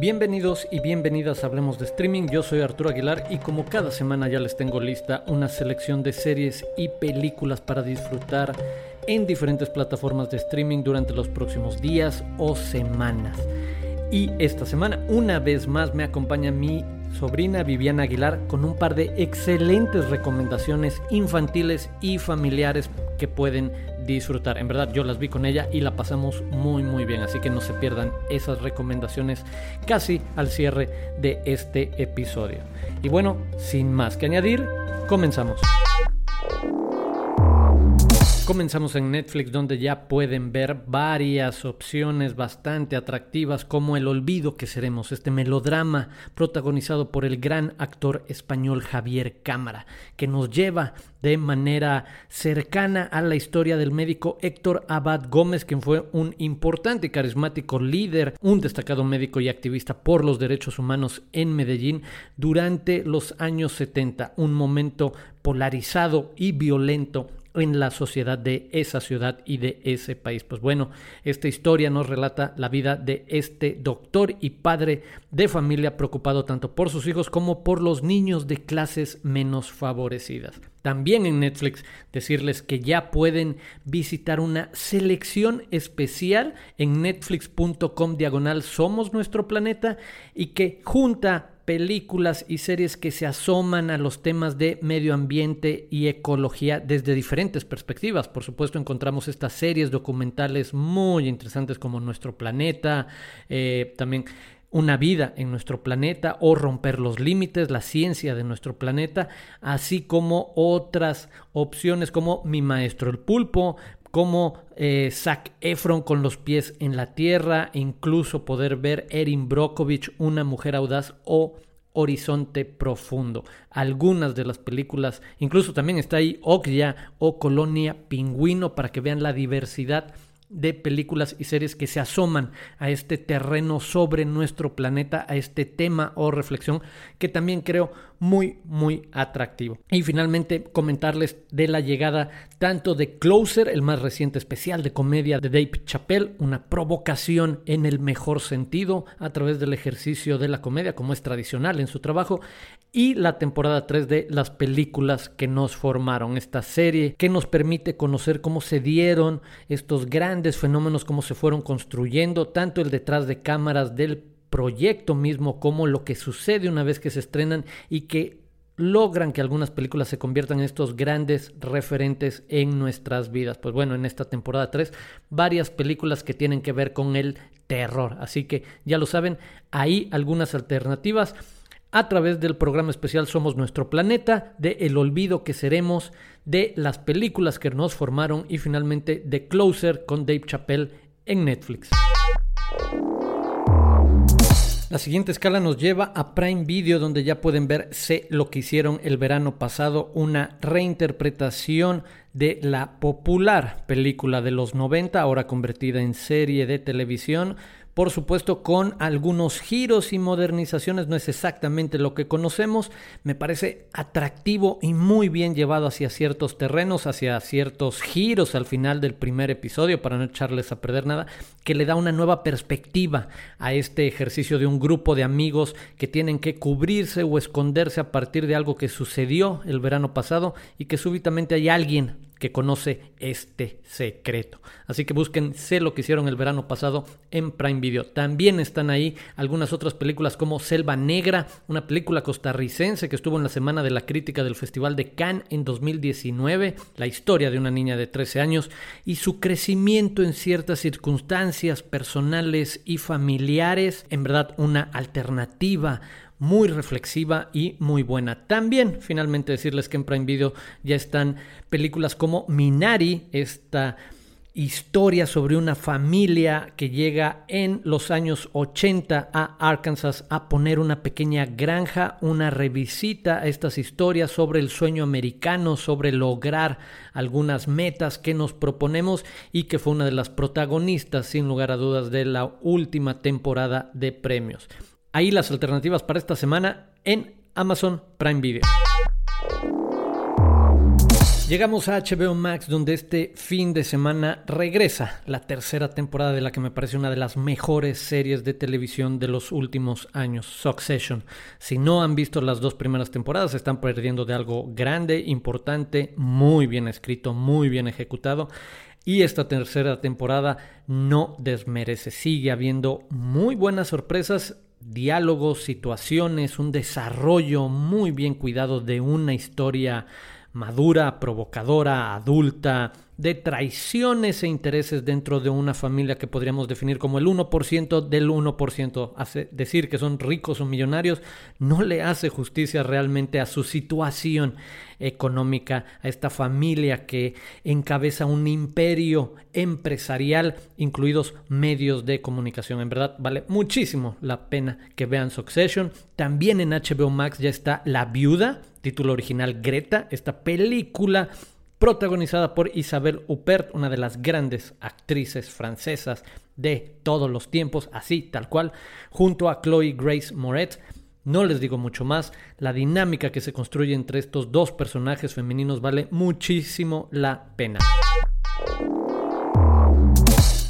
Bienvenidos y bienvenidas a Hablemos de Streaming, yo soy Arturo Aguilar y como cada semana ya les tengo lista una selección de series y películas para disfrutar en diferentes plataformas de streaming durante los próximos días o semanas. Y esta semana una vez más me acompaña mi sobrina Viviana Aguilar con un par de excelentes recomendaciones infantiles y familiares que pueden disfrutar. En verdad yo las vi con ella y la pasamos muy muy bien, así que no se pierdan esas recomendaciones casi al cierre de este episodio. Y bueno, sin más que añadir, comenzamos. Comenzamos en Netflix donde ya pueden ver varias opciones bastante atractivas como El olvido que seremos, este melodrama protagonizado por el gran actor español Javier Cámara, que nos lleva de manera cercana a la historia del médico Héctor Abad Gómez, quien fue un importante y carismático líder, un destacado médico y activista por los derechos humanos en Medellín durante los años 70, un momento polarizado y violento en la sociedad de esa ciudad y de ese país. Pues bueno, esta historia nos relata la vida de este doctor y padre de familia preocupado tanto por sus hijos como por los niños de clases menos favorecidas. También en Netflix decirles que ya pueden visitar una selección especial en netflix.com diagonal Somos nuestro planeta y que junta películas y series que se asoman a los temas de medio ambiente y ecología desde diferentes perspectivas. Por supuesto, encontramos estas series documentales muy interesantes como Nuestro Planeta, eh, también una vida en nuestro planeta o romper los límites, la ciencia de nuestro planeta, así como otras opciones como Mi Maestro el Pulpo, como eh, Zac Efron con los pies en la tierra, incluso poder ver Erin Brockovich, una mujer audaz o Horizonte Profundo. Algunas de las películas, incluso también está ahí Okja o Colonia Pingüino para que vean la diversidad de películas y series que se asoman a este terreno sobre nuestro planeta, a este tema o reflexión que también creo muy, muy atractivo. Y finalmente comentarles de la llegada tanto de Closer, el más reciente especial de comedia de Dave Chappelle, una provocación en el mejor sentido a través del ejercicio de la comedia como es tradicional en su trabajo, y la temporada 3 de las películas que nos formaron, esta serie que nos permite conocer cómo se dieron estos grandes fenómenos, cómo se fueron construyendo, tanto el detrás de cámaras del proyecto mismo como lo que sucede una vez que se estrenan y que logran que algunas películas se conviertan en estos grandes referentes en nuestras vidas. Pues bueno, en esta temporada 3, varias películas que tienen que ver con el terror. Así que ya lo saben, hay algunas alternativas a través del programa especial Somos Nuestro Planeta, de El Olvido que Seremos, de las películas que nos formaron y finalmente de Closer con Dave Chappelle en Netflix. La siguiente escala nos lleva a Prime Video, donde ya pueden ver Sé lo que hicieron el verano pasado, una reinterpretación de la popular película de los 90, ahora convertida en serie de televisión por supuesto con algunos giros y modernizaciones, no es exactamente lo que conocemos, me parece atractivo y muy bien llevado hacia ciertos terrenos, hacia ciertos giros al final del primer episodio, para no echarles a perder nada, que le da una nueva perspectiva a este ejercicio de un grupo de amigos que tienen que cubrirse o esconderse a partir de algo que sucedió el verano pasado y que súbitamente hay alguien que conoce este secreto. Así que busquen Sé lo que hicieron el verano pasado en Prime Video. También están ahí algunas otras películas como Selva Negra, una película costarricense que estuvo en la Semana de la Crítica del Festival de Cannes en 2019, la historia de una niña de 13 años y su crecimiento en ciertas circunstancias personales y familiares, en verdad una alternativa muy reflexiva y muy buena. También, finalmente, decirles que en Prime Video ya están películas como Minari, esta historia sobre una familia que llega en los años 80 a Arkansas a poner una pequeña granja, una revisita a estas historias sobre el sueño americano, sobre lograr algunas metas que nos proponemos y que fue una de las protagonistas, sin lugar a dudas, de la última temporada de premios. Ahí las alternativas para esta semana en Amazon Prime Video. Llegamos a HBO Max donde este fin de semana regresa la tercera temporada de la que me parece una de las mejores series de televisión de los últimos años, Succession. Si no han visto las dos primeras temporadas, están perdiendo de algo grande, importante, muy bien escrito, muy bien ejecutado. Y esta tercera temporada no desmerece, sigue habiendo muy buenas sorpresas diálogos, situaciones, un desarrollo muy bien cuidado de una historia madura, provocadora, adulta, de traiciones e intereses dentro de una familia que podríamos definir como el 1% del 1%. Hace decir que son ricos o millonarios no le hace justicia realmente a su situación económica, a esta familia que encabeza un imperio empresarial, incluidos medios de comunicación. En verdad, vale muchísimo la pena que vean Succession. También en HBO Max ya está La Viuda, título original Greta, esta película protagonizada por Isabelle Huppert, una de las grandes actrices francesas de todos los tiempos, así tal cual, junto a Chloe Grace Moretz. No les digo mucho más, la dinámica que se construye entre estos dos personajes femeninos vale muchísimo la pena.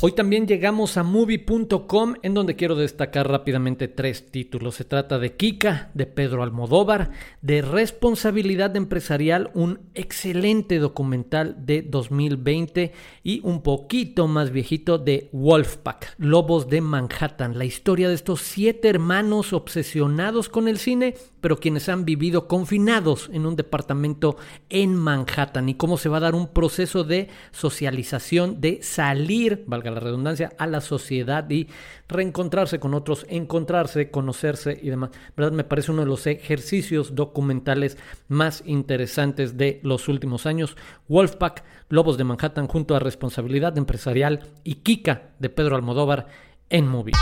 Hoy también llegamos a movie.com en donde quiero destacar rápidamente tres títulos. Se trata de Kika, de Pedro Almodóvar, de Responsabilidad Empresarial, un excelente documental de 2020 y un poquito más viejito de Wolfpack, Lobos de Manhattan, la historia de estos siete hermanos obsesionados con el cine, pero quienes han vivido confinados en un departamento en Manhattan y cómo se va a dar un proceso de socialización, de salir, valga la redundancia, a la sociedad y reencontrarse con otros, encontrarse, conocerse y demás. ¿Verdad? Me parece uno de los ejercicios documentales más interesantes de los últimos años. Wolfpack, Lobos de Manhattan junto a Responsabilidad Empresarial y Kika de Pedro Almodóvar en Movie.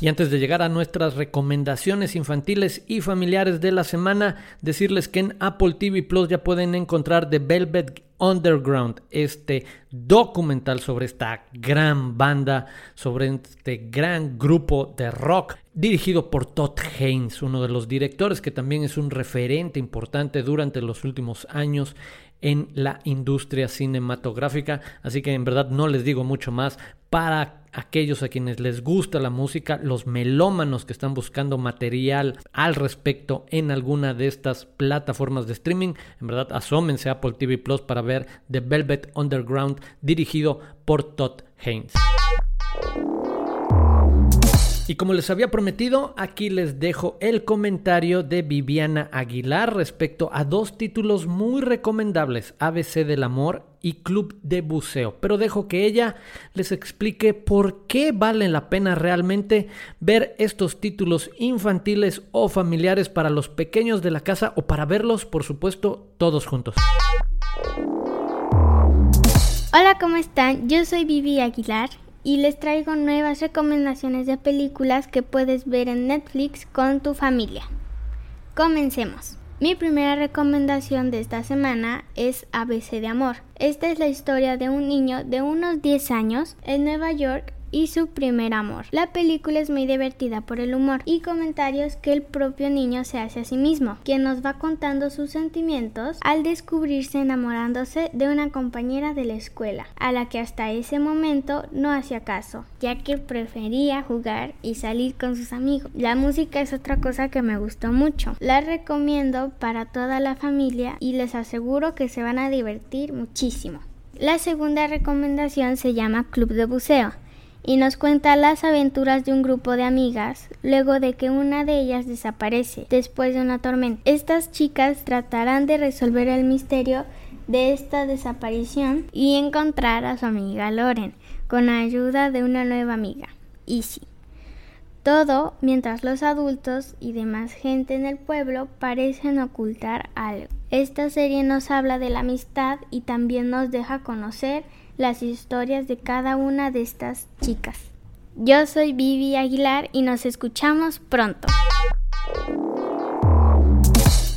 Y antes de llegar a nuestras recomendaciones infantiles y familiares de la semana, decirles que en Apple TV Plus ya pueden encontrar The Velvet Underground, este documental sobre esta gran banda, sobre este gran grupo de rock, dirigido por Todd Haynes, uno de los directores que también es un referente importante durante los últimos años en la industria cinematográfica. Así que en verdad no les digo mucho más para aquellos a quienes les gusta la música, los melómanos que están buscando material al respecto en alguna de estas plataformas de streaming, en verdad asómense a Apple TV Plus para ver The Velvet Underground dirigido por Todd Haynes. Y como les había prometido, aquí les dejo el comentario de Viviana Aguilar respecto a dos títulos muy recomendables, ABC del Amor y Club de Buceo. Pero dejo que ella les explique por qué vale la pena realmente ver estos títulos infantiles o familiares para los pequeños de la casa o para verlos, por supuesto, todos juntos. Hola, ¿cómo están? Yo soy Vivi Aguilar y les traigo nuevas recomendaciones de películas que puedes ver en Netflix con tu familia. Comencemos. Mi primera recomendación de esta semana es ABC de Amor. Esta es la historia de un niño de unos 10 años en Nueva York y su primer amor. La película es muy divertida por el humor y comentarios que el propio niño se hace a sí mismo, quien nos va contando sus sentimientos al descubrirse enamorándose de una compañera de la escuela, a la que hasta ese momento no hacía caso, ya que prefería jugar y salir con sus amigos. La música es otra cosa que me gustó mucho. La recomiendo para toda la familia y les aseguro que se van a divertir muchísimo. La segunda recomendación se llama Club de Buceo y nos cuenta las aventuras de un grupo de amigas luego de que una de ellas desaparece después de una tormenta. Estas chicas tratarán de resolver el misterio de esta desaparición y encontrar a su amiga Loren con ayuda de una nueva amiga, Izzy. Todo mientras los adultos y demás gente en el pueblo parecen ocultar algo. Esta serie nos habla de la amistad y también nos deja conocer las historias de cada una de estas chicas. Yo soy Vivi Aguilar y nos escuchamos pronto.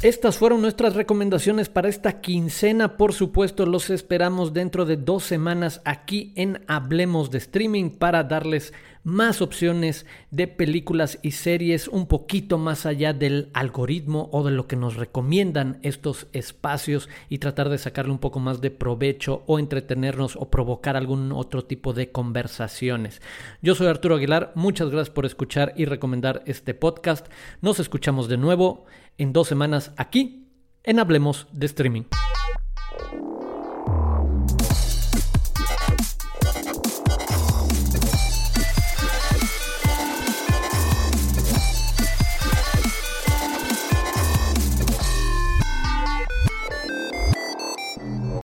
Estas fueron nuestras recomendaciones para esta quincena. Por supuesto, los esperamos dentro de dos semanas aquí en Hablemos de Streaming para darles más opciones de películas y series un poquito más allá del algoritmo o de lo que nos recomiendan estos espacios y tratar de sacarle un poco más de provecho o entretenernos o provocar algún otro tipo de conversaciones. Yo soy Arturo Aguilar, muchas gracias por escuchar y recomendar este podcast. Nos escuchamos de nuevo en dos semanas aquí en Hablemos de Streaming.